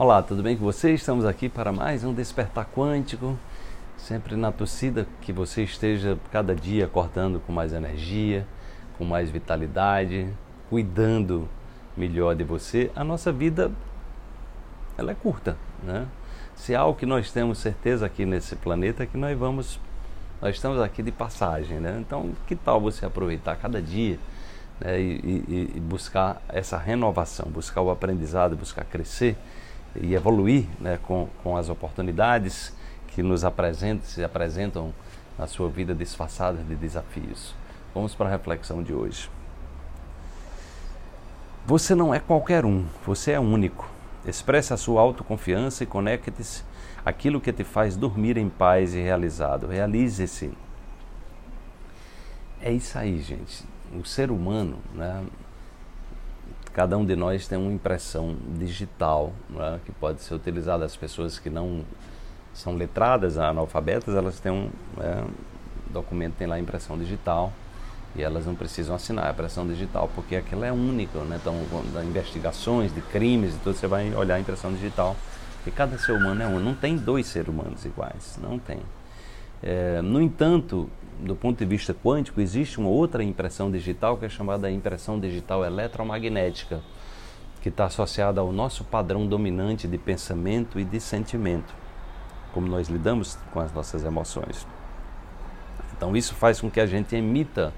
Olá, tudo bem com você? Estamos aqui para mais um Despertar Quântico, sempre na torcida que você esteja cada dia acordando com mais energia, com mais vitalidade, cuidando melhor de você. A nossa vida ela é curta, né? Se há algo que nós temos certeza aqui nesse planeta é que nós vamos nós estamos aqui de passagem, né? Então, que tal você aproveitar cada dia né? e, e, e buscar essa renovação, buscar o aprendizado, buscar crescer? E evoluir né, com, com as oportunidades que nos apresentam, se apresentam na sua vida disfarçadas de desafios. Vamos para a reflexão de hoje. Você não é qualquer um, você é único. Expresse a sua autoconfiança e conecte-se àquilo que te faz dormir em paz e realizado. Realize-se. É isso aí, gente. O ser humano, né, cada um de nós tem uma impressão digital né, que pode ser utilizada. As pessoas que não são letradas, analfabetas, elas têm um é, documento tem lá impressão digital e elas não precisam assinar a impressão digital porque aquilo é único, né? Então, investigações de crimes e tudo, você vai olhar a impressão digital. E cada ser humano é um, não tem dois seres humanos iguais, não tem. É, no entanto, do ponto de vista quântico, existe uma outra impressão digital que é chamada impressão digital eletromagnética, que está associada ao nosso padrão dominante de pensamento e de sentimento, como nós lidamos com as nossas emoções. Então, isso faz com que a gente emita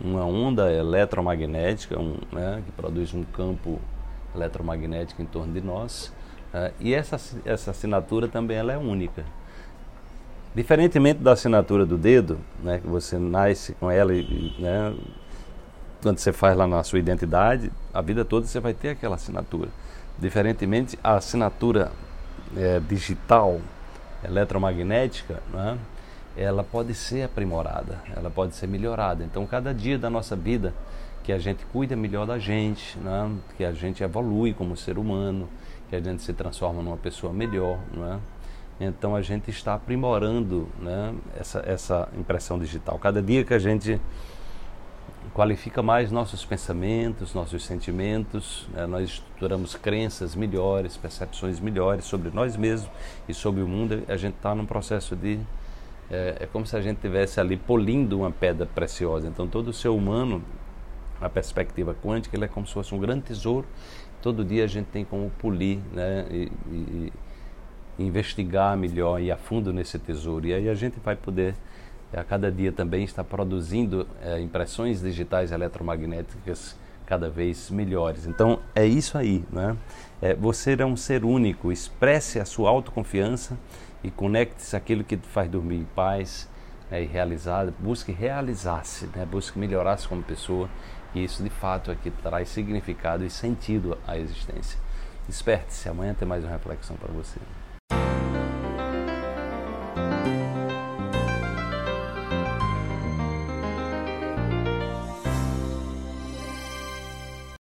uma onda eletromagnética um, né, que produz um campo eletromagnético em torno de nós, uh, e essa, essa assinatura também ela é única. Diferentemente da assinatura do dedo, né, que você nasce com ela e né, quando você faz lá na sua identidade, a vida toda você vai ter aquela assinatura. Diferentemente, a assinatura é, digital, eletromagnética, né, ela pode ser aprimorada, ela pode ser melhorada. Então, cada dia da nossa vida que a gente cuida melhor da gente, né, que a gente evolui como ser humano, que a gente se transforma numa pessoa melhor, né, então a gente está aprimorando né, essa, essa impressão digital. Cada dia que a gente qualifica mais nossos pensamentos, nossos sentimentos, né, nós estruturamos crenças melhores, percepções melhores sobre nós mesmos e sobre o mundo, a gente está num processo de. É, é como se a gente estivesse ali polindo uma pedra preciosa. Então todo o ser humano, a perspectiva quântica, ele é como se fosse um grande tesouro. Todo dia a gente tem como polir né, e, e investigar melhor e a fundo nesse tesouro. E aí a gente vai poder, a cada dia também, estar produzindo é, impressões digitais eletromagnéticas cada vez melhores. Então é isso aí, né? É, você é um ser único, expresse a sua autoconfiança e conecte-se àquilo que faz dormir em paz é, e realizado. Busque realizar-se, né? busque melhorar-se como pessoa e isso de fato é que traz significado e sentido à existência. Desperte-se, amanhã tem mais uma reflexão para você.